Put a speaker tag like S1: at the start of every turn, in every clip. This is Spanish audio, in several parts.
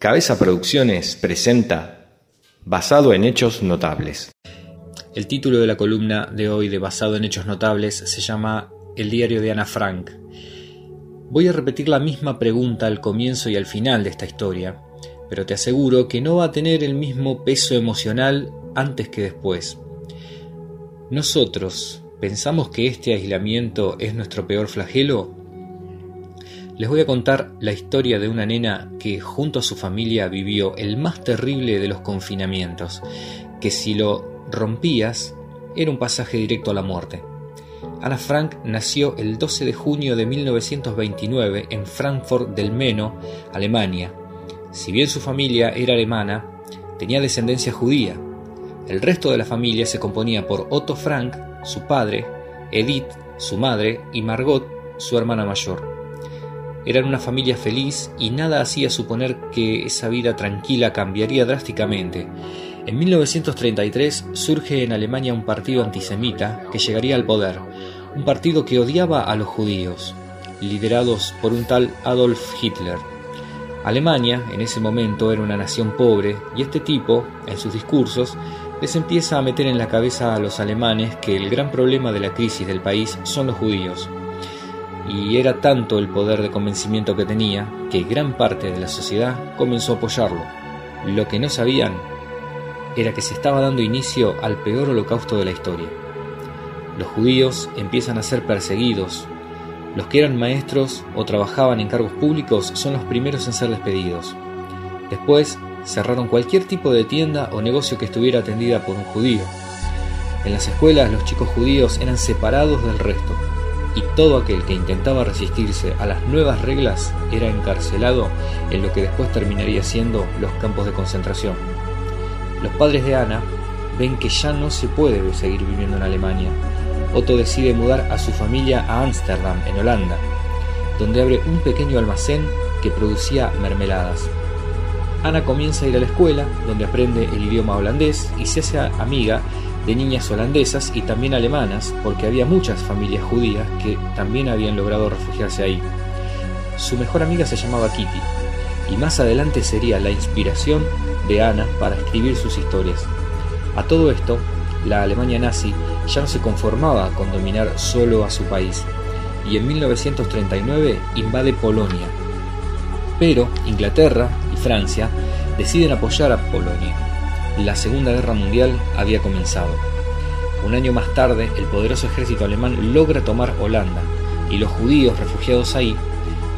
S1: Cabeza Producciones presenta Basado en Hechos Notables.
S2: El título de la columna de hoy de Basado en Hechos Notables se llama El diario de Ana Frank. Voy a repetir la misma pregunta al comienzo y al final de esta historia, pero te aseguro que no va a tener el mismo peso emocional antes que después. Nosotros, ¿pensamos que este aislamiento es nuestro peor flagelo? Les voy a contar la historia de una nena que junto a su familia vivió el más terrible de los confinamientos, que si lo rompías era un pasaje directo a la muerte. Ana Frank nació el 12 de junio de 1929 en Frankfurt del Meno, Alemania. Si bien su familia era alemana, tenía descendencia judía. El resto de la familia se componía por Otto Frank, su padre, Edith, su madre, y Margot, su hermana mayor. Eran una familia feliz y nada hacía suponer que esa vida tranquila cambiaría drásticamente. En 1933 surge en Alemania un partido antisemita que llegaría al poder, un partido que odiaba a los judíos, liderados por un tal Adolf Hitler. Alemania en ese momento era una nación pobre y este tipo, en sus discursos, les empieza a meter en la cabeza a los alemanes que el gran problema de la crisis del país son los judíos y era tanto el poder de convencimiento que tenía que gran parte de la sociedad comenzó a apoyarlo. Lo que no sabían era que se estaba dando inicio al peor holocausto de la historia. Los judíos empiezan a ser perseguidos. Los que eran maestros o trabajaban en cargos públicos son los primeros en ser despedidos. Después cerraron cualquier tipo de tienda o negocio que estuviera atendida por un judío. En las escuelas los chicos judíos eran separados del resto y todo aquel que intentaba resistirse a las nuevas reglas era encarcelado en lo que después terminaría siendo los campos de concentración. Los padres de Ana ven que ya no se puede seguir viviendo en Alemania. Otto decide mudar a su familia a Ámsterdam, en Holanda, donde abre un pequeño almacén que producía mermeladas. Ana comienza a ir a la escuela, donde aprende el idioma holandés y se hace amiga de niñas holandesas y también alemanas, porque había muchas familias judías que también habían logrado refugiarse ahí. Su mejor amiga se llamaba Kitty, y más adelante sería la inspiración de Ana para escribir sus historias. A todo esto, la Alemania nazi ya no se conformaba con dominar solo a su país, y en 1939 invade Polonia. Pero Inglaterra y Francia deciden apoyar a Polonia la Segunda Guerra Mundial había comenzado. Un año más tarde, el poderoso ejército alemán logra tomar Holanda, y los judíos refugiados ahí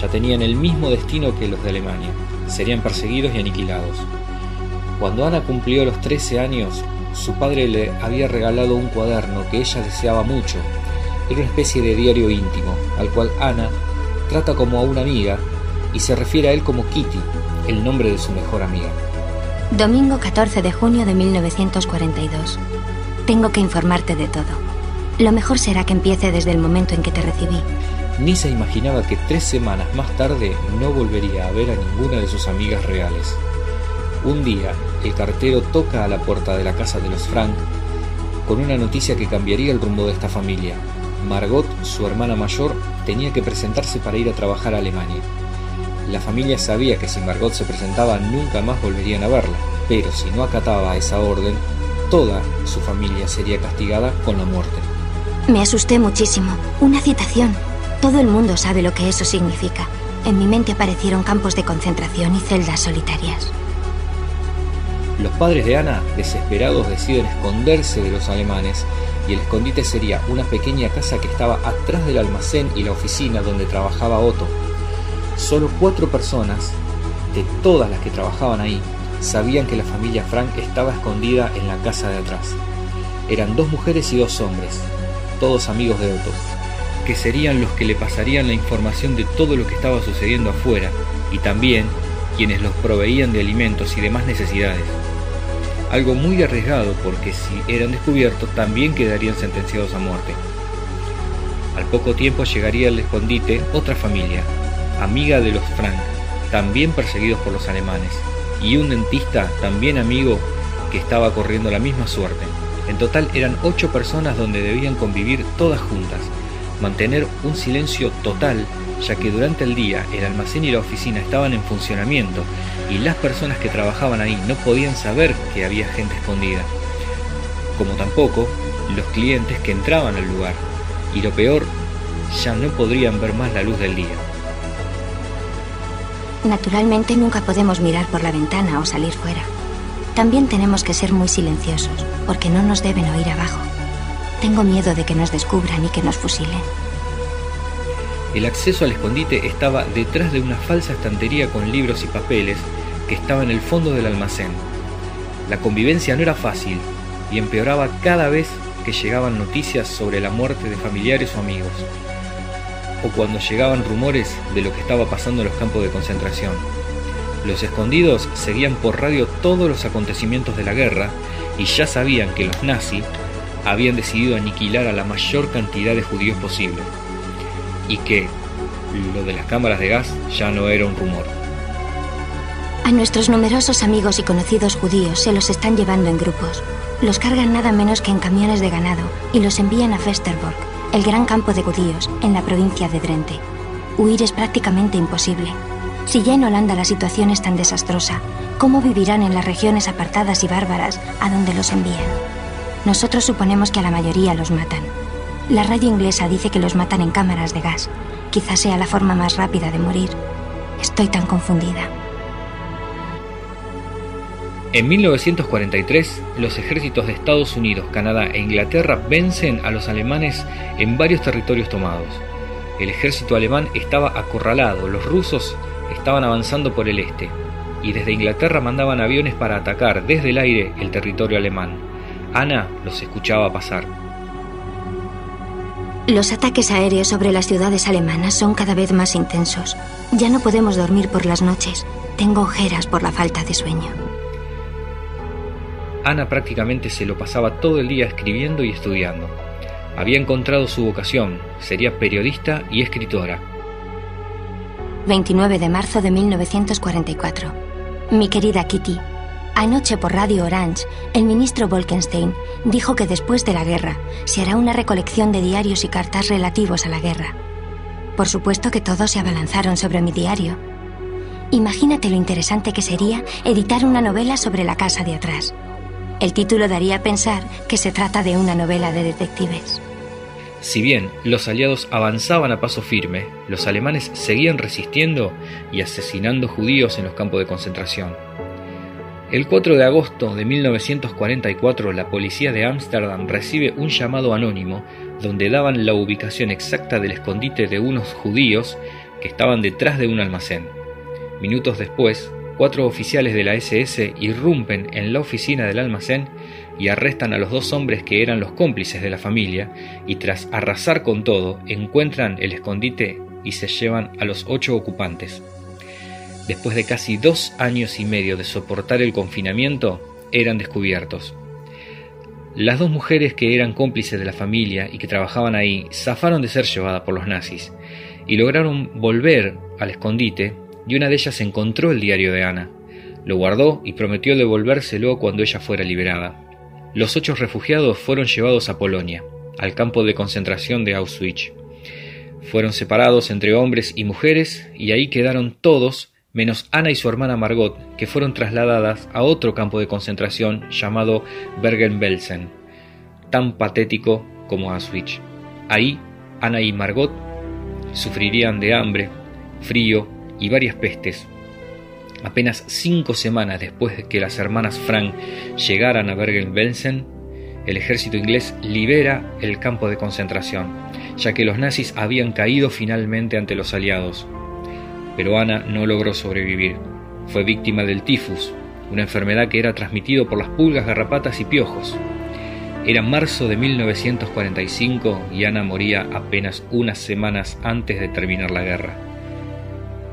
S2: ya tenían el mismo destino que los de Alemania, serían perseguidos y aniquilados. Cuando Ana cumplió los 13 años, su padre le había regalado un cuaderno que ella deseaba mucho. Era una especie de diario íntimo, al cual Ana trata como a una amiga y se refiere a él como Kitty, el nombre de su mejor amiga.
S3: Domingo 14 de junio de 1942. Tengo que informarte de todo. Lo mejor será que empiece desde el momento en que te recibí.
S2: Ni se imaginaba que tres semanas más tarde no volvería a ver a ninguna de sus amigas reales. Un día, el cartero toca a la puerta de la casa de los Frank con una noticia que cambiaría el rumbo de esta familia. Margot, su hermana mayor, tenía que presentarse para ir a trabajar a Alemania. La familia sabía que si Margot se presentaba nunca más volverían a verla, pero si no acataba esa orden, toda su familia sería castigada con la muerte.
S3: Me asusté muchísimo. Una citación. Todo el mundo sabe lo que eso significa. En mi mente aparecieron campos de concentración y celdas solitarias.
S2: Los padres de Ana, desesperados, deciden esconderse de los alemanes y el escondite sería una pequeña casa que estaba atrás del almacén y la oficina donde trabajaba Otto, Solo cuatro personas, de todas las que trabajaban ahí, sabían que la familia Frank estaba escondida en la casa de atrás. Eran dos mujeres y dos hombres, todos amigos de Otto, que serían los que le pasarían la información de todo lo que estaba sucediendo afuera y también quienes los proveían de alimentos y demás necesidades. Algo muy arriesgado porque si eran descubiertos también quedarían sentenciados a muerte. Al poco tiempo llegaría al escondite otra familia, amiga de los Frank, también perseguidos por los alemanes, y un dentista también amigo que estaba corriendo la misma suerte. En total eran ocho personas donde debían convivir todas juntas, mantener un silencio total, ya que durante el día el almacén y la oficina estaban en funcionamiento y las personas que trabajaban ahí no podían saber que había gente escondida, como tampoco los clientes que entraban al lugar, y lo peor, ya no podrían ver más la luz del día.
S3: Naturalmente nunca podemos mirar por la ventana o salir fuera. También tenemos que ser muy silenciosos, porque no nos deben oír abajo. Tengo miedo de que nos descubran y que nos fusilen.
S2: El acceso al escondite estaba detrás de una falsa estantería con libros y papeles que estaba en el fondo del almacén. La convivencia no era fácil y empeoraba cada vez que llegaban noticias sobre la muerte de familiares o amigos, o cuando llegaban rumores de lo que estaba pasando en los campos de concentración. Los escondidos seguían por radio todos los acontecimientos de la guerra y ya sabían que los nazis habían decidido aniquilar a la mayor cantidad de judíos posible y que lo de las cámaras de gas ya no era un rumor.
S3: A nuestros numerosos amigos y conocidos judíos se los están llevando en grupos. Los cargan nada menos que en camiones de ganado y los envían a Festerborg, el gran campo de judíos, en la provincia de Drente. Huir es prácticamente imposible. Si ya en Holanda la situación es tan desastrosa, ¿cómo vivirán en las regiones apartadas y bárbaras a donde los envían? Nosotros suponemos que a la mayoría los matan. La radio inglesa dice que los matan en cámaras de gas. Quizás sea la forma más rápida de morir. Estoy tan confundida.
S2: En 1943, los ejércitos de Estados Unidos, Canadá e Inglaterra vencen a los alemanes en varios territorios tomados. El ejército alemán estaba acorralado, los rusos estaban avanzando por el este, y desde Inglaterra mandaban aviones para atacar desde el aire el territorio alemán. Ana los escuchaba pasar.
S3: Los ataques aéreos sobre las ciudades alemanas son cada vez más intensos. Ya no podemos dormir por las noches. Tengo ojeras por la falta de sueño.
S2: Ana prácticamente se lo pasaba todo el día escribiendo y estudiando. Había encontrado su vocación, sería periodista y escritora.
S3: 29 de marzo de 1944. Mi querida Kitty, anoche por Radio Orange, el ministro Wolkenstein dijo que después de la guerra se hará una recolección de diarios y cartas relativos a la guerra. Por supuesto que todos se abalanzaron sobre mi diario. Imagínate lo interesante que sería editar una novela sobre la casa de atrás. El título daría a pensar que se trata de una novela de detectives.
S2: Si bien los aliados avanzaban a paso firme, los alemanes seguían resistiendo y asesinando judíos en los campos de concentración. El 4 de agosto de 1944 la policía de Ámsterdam recibe un llamado anónimo donde daban la ubicación exacta del escondite de unos judíos que estaban detrás de un almacén. Minutos después, cuatro oficiales de la SS irrumpen en la oficina del almacén y arrestan a los dos hombres que eran los cómplices de la familia y tras arrasar con todo encuentran el escondite y se llevan a los ocho ocupantes. Después de casi dos años y medio de soportar el confinamiento, eran descubiertos. Las dos mujeres que eran cómplices de la familia y que trabajaban ahí zafaron de ser llevadas por los nazis y lograron volver al escondite y una de ellas encontró el diario de Ana. Lo guardó y prometió devolvérselo cuando ella fuera liberada. Los ocho refugiados fueron llevados a Polonia, al campo de concentración de Auschwitz. Fueron separados entre hombres y mujeres y ahí quedaron todos menos Ana y su hermana Margot, que fueron trasladadas a otro campo de concentración llamado Bergen-Belsen, tan patético como Auschwitz. Ahí, Ana y Margot sufrirían de hambre, frío y varias pestes. Apenas cinco semanas después de que las hermanas Frank llegaran a Bergen-Belsen, el ejército inglés libera el campo de concentración, ya que los nazis habían caído finalmente ante los aliados. Pero Ana no logró sobrevivir. Fue víctima del tifus, una enfermedad que era transmitido por las pulgas, garrapatas y piojos. Era marzo de 1945 y Ana moría apenas unas semanas antes de terminar la guerra.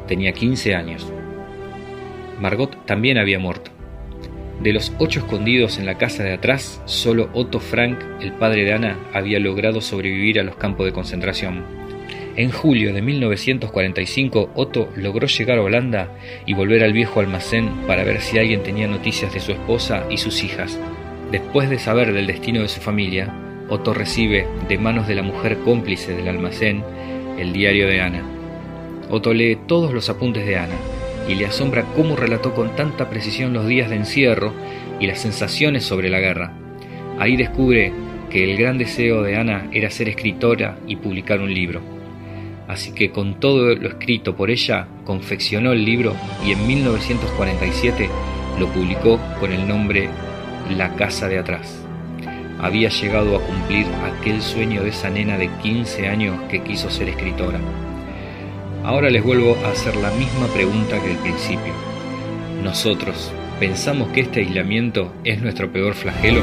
S2: Tenía 15 años. Margot también había muerto. De los ocho escondidos en la casa de atrás, solo Otto Frank, el padre de Ana, había logrado sobrevivir a los campos de concentración. En julio de 1945, Otto logró llegar a Holanda y volver al viejo almacén para ver si alguien tenía noticias de su esposa y sus hijas. Después de saber del destino de su familia, Otto recibe de manos de la mujer cómplice del almacén el diario de Ana. Otto lee todos los apuntes de Ana y le asombra cómo relató con tanta precisión los días de encierro y las sensaciones sobre la guerra. Ahí descubre que el gran deseo de Ana era ser escritora y publicar un libro. Así que con todo lo escrito por ella, confeccionó el libro y en 1947 lo publicó con el nombre La Casa de Atrás. Había llegado a cumplir aquel sueño de esa nena de 15 años que quiso ser escritora. Ahora les vuelvo a hacer la misma pregunta que al principio. ¿Nosotros pensamos que este aislamiento es nuestro peor flagelo?